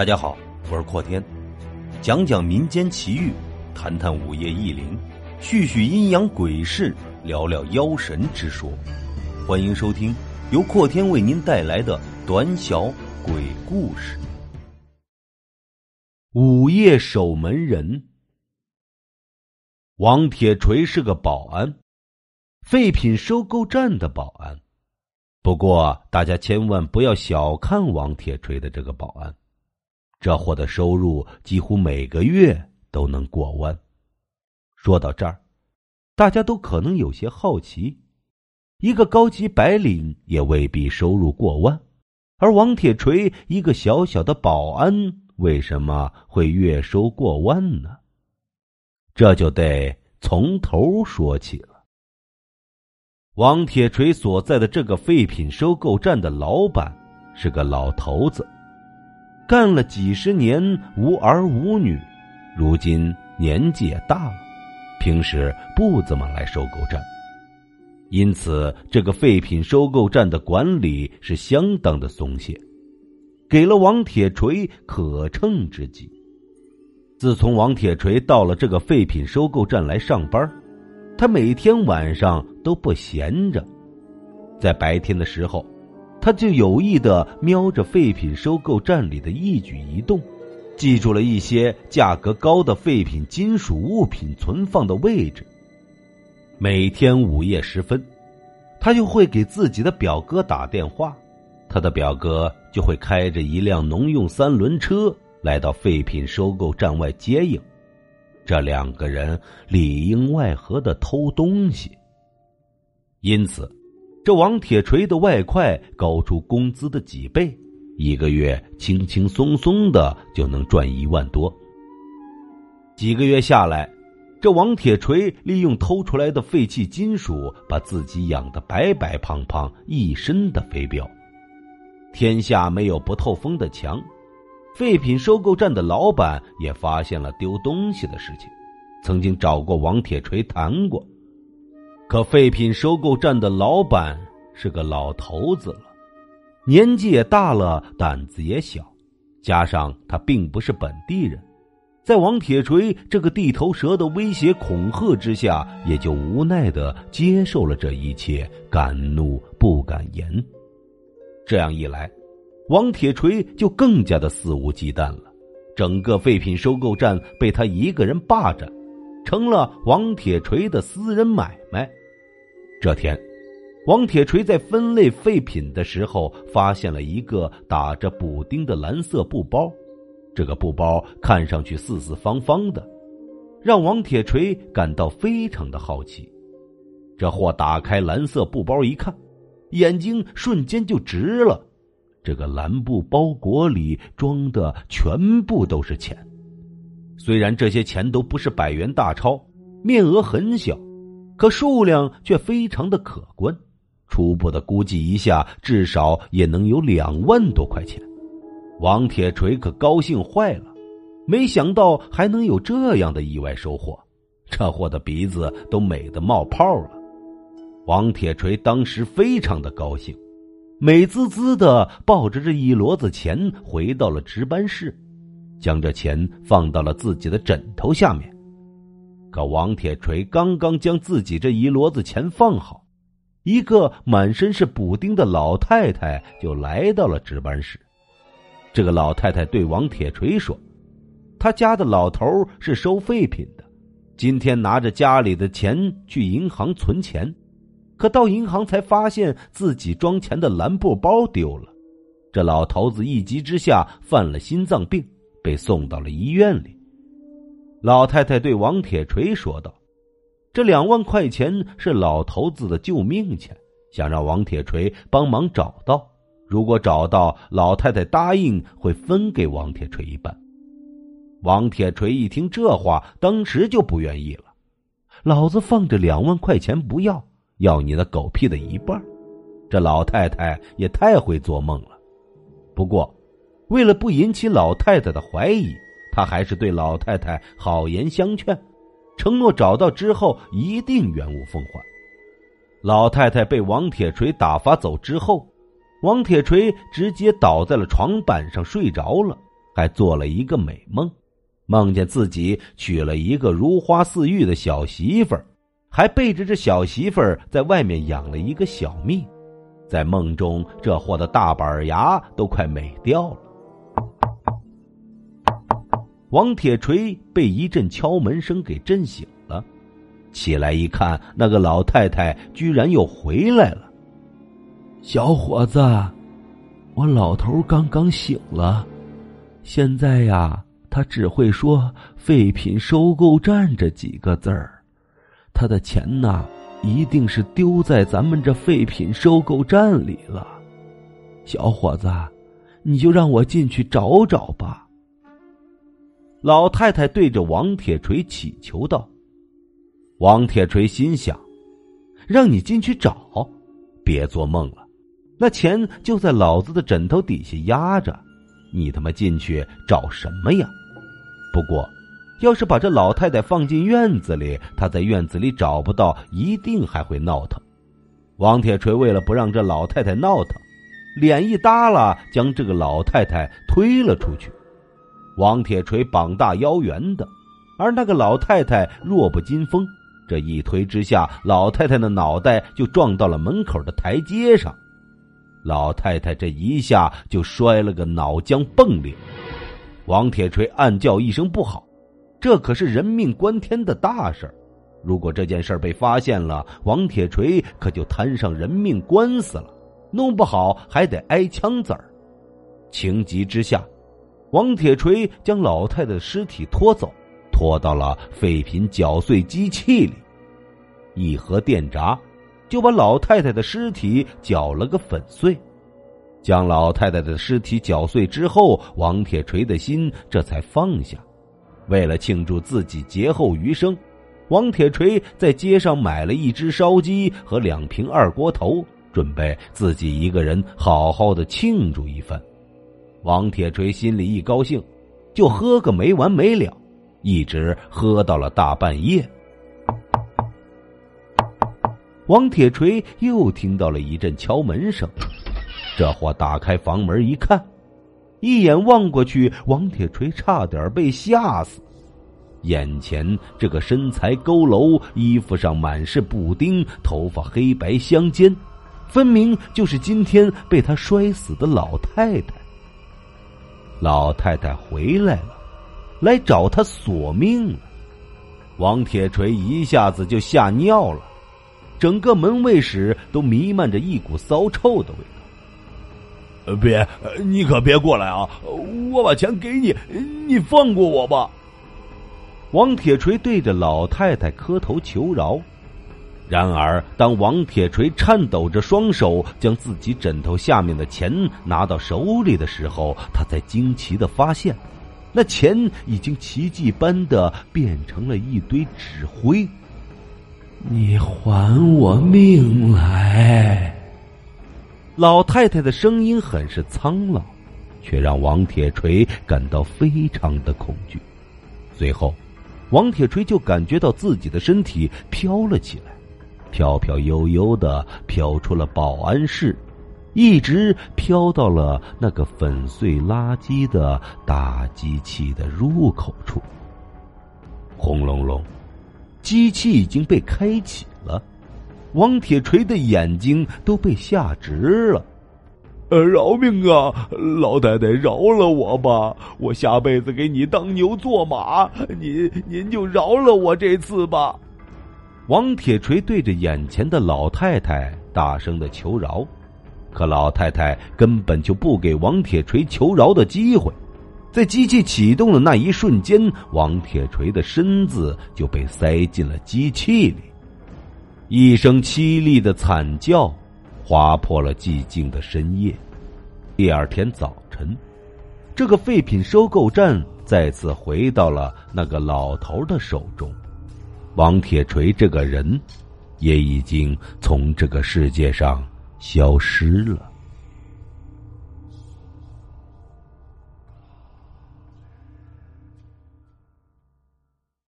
大家好，我是阔天，讲讲民间奇遇，谈谈午夜异灵，叙叙阴阳鬼事，聊聊妖神之说。欢迎收听由阔天为您带来的短小鬼故事。午夜守门人王铁锤是个保安，废品收购站的保安。不过，大家千万不要小看王铁锤的这个保安。这货的收入几乎每个月都能过万。说到这儿，大家都可能有些好奇：一个高级白领也未必收入过万，而王铁锤一个小小的保安，为什么会月收过万呢？这就得从头说起了。王铁锤所在的这个废品收购站的老板是个老头子。干了几十年无儿无女，如今年纪也大了，平时不怎么来收购站，因此这个废品收购站的管理是相当的松懈，给了王铁锤可乘之机。自从王铁锤到了这个废品收购站来上班，他每天晚上都不闲着，在白天的时候。他就有意的瞄着废品收购站里的一举一动，记住了一些价格高的废品金属物品存放的位置。每天午夜时分，他就会给自己的表哥打电话，他的表哥就会开着一辆农用三轮车来到废品收购站外接应。这两个人里应外合的偷东西，因此。这王铁锤的外快高出工资的几倍，一个月轻轻松松的就能赚一万多。几个月下来，这王铁锤利用偷出来的废弃金属，把自己养得白白胖胖，一身的肥膘。天下没有不透风的墙，废品收购站的老板也发现了丢东西的事情，曾经找过王铁锤谈过。可废品收购站的老板是个老头子了，年纪也大了，胆子也小，加上他并不是本地人，在王铁锤这个地头蛇的威胁恐吓之下，也就无奈的接受了这一切，敢怒不敢言。这样一来，王铁锤就更加的肆无忌惮了，整个废品收购站被他一个人霸占，成了王铁锤的私人买卖。这天，王铁锤在分类废品的时候，发现了一个打着补丁的蓝色布包。这个布包看上去四四方方的，让王铁锤感到非常的好奇。这货打开蓝色布包一看，眼睛瞬间就直了。这个蓝布包裹里装的全部都是钱，虽然这些钱都不是百元大钞，面额很小。可数量却非常的可观，初步的估计一下，至少也能有两万多块钱。王铁锤可高兴坏了，没想到还能有这样的意外收获，这货的鼻子都美得冒泡了。王铁锤当时非常的高兴，美滋滋的抱着这一摞子钱回到了值班室，将这钱放到了自己的枕头下面。可王铁锤刚刚将自己这一摞子钱放好，一个满身是补丁的老太太就来到了值班室。这个老太太对王铁锤说：“他家的老头是收废品的，今天拿着家里的钱去银行存钱，可到银行才发现自己装钱的蓝布包丢了。这老头子一急之下犯了心脏病，被送到了医院里。”老太太对王铁锤说道：“这两万块钱是老头子的救命钱，想让王铁锤帮忙找到。如果找到，老太太答应会分给王铁锤一半。”王铁锤一听这话，当时就不愿意了：“老子放着两万块钱不要，要你的狗屁的一半！”这老太太也太会做梦了。不过，为了不引起老太太的怀疑。他还是对老太太好言相劝，承诺找到之后一定原物奉还。老太太被王铁锤打发走之后，王铁锤直接倒在了床板上睡着了，还做了一个美梦，梦见自己娶了一个如花似玉的小媳妇儿，还背着这小媳妇儿在外面养了一个小蜜。在梦中，这货的大板牙都快美掉了。王铁锤被一阵敲门声给震醒了，起来一看，那个老太太居然又回来了。小伙子，我老头刚刚醒了。现在呀，他只会说“废品收购站”这几个字儿，他的钱呐，一定是丢在咱们这废品收购站里了。小伙子，你就让我进去找找吧。老太太对着王铁锤祈求道。王铁锤心想：“让你进去找，别做梦了，那钱就在老子的枕头底下压着。”你他妈进去找什么呀？不过，要是把这老太太放进院子里，她在院子里找不到，一定还会闹腾。王铁锤为了不让这老太太闹腾，脸一耷拉，将这个老太太推了出去。王铁锤膀大腰圆的，而那个老太太弱不禁风，这一推之下，老太太的脑袋就撞到了门口的台阶上。老太太这一下就摔了个脑浆迸裂，王铁锤暗叫一声不好，这可是人命关天的大事儿如果这件事被发现了，王铁锤可就摊上人命官司了，弄不好还得挨枪子儿。情急之下，王铁锤将老太太的尸体拖走，拖到了废品搅碎机器里，一盒电闸。就把老太太的尸体搅了个粉碎，将老太太的尸体搅碎之后，王铁锤的心这才放下。为了庆祝自己劫后余生，王铁锤在街上买了一只烧鸡和两瓶二锅头，准备自己一个人好好的庆祝一番。王铁锤心里一高兴，就喝个没完没了，一直喝到了大半夜。王铁锤又听到了一阵敲门声，这货打开房门一看，一眼望过去，王铁锤差点被吓死。眼前这个身材佝偻、衣服上满是布丁、头发黑白相间，分明就是今天被他摔死的老太太。老太太回来了，来找他索命了。王铁锤一下子就吓尿了。整个门卫室都弥漫着一股骚臭的味道。别，你可别过来啊！我把钱给你，你放过我吧。王铁锤对着老太太磕头求饶。然而，当王铁锤颤抖着双手将自己枕头下面的钱拿到手里的时候，他才惊奇的发现，那钱已经奇迹般的变成了一堆纸灰。你还我命来！老太太的声音很是苍老，却让王铁锤感到非常的恐惧。随后，王铁锤就感觉到自己的身体飘了起来，飘飘悠悠的飘出了保安室，一直飘到了那个粉碎垃圾的大机器的入口处。轰隆隆。机器已经被开启了，王铁锤的眼睛都被吓直了。呃，饶命啊，老太太，饶了我吧！我下辈子给你当牛做马，您您就饶了我这次吧。王铁锤对着眼前的老太太大声的求饶，可老太太根本就不给王铁锤求饶的机会。在机器启动的那一瞬间，王铁锤的身子就被塞进了机器里，一声凄厉的惨叫划破了寂静的深夜。第二天早晨，这个废品收购站再次回到了那个老头的手中，王铁锤这个人也已经从这个世界上消失了。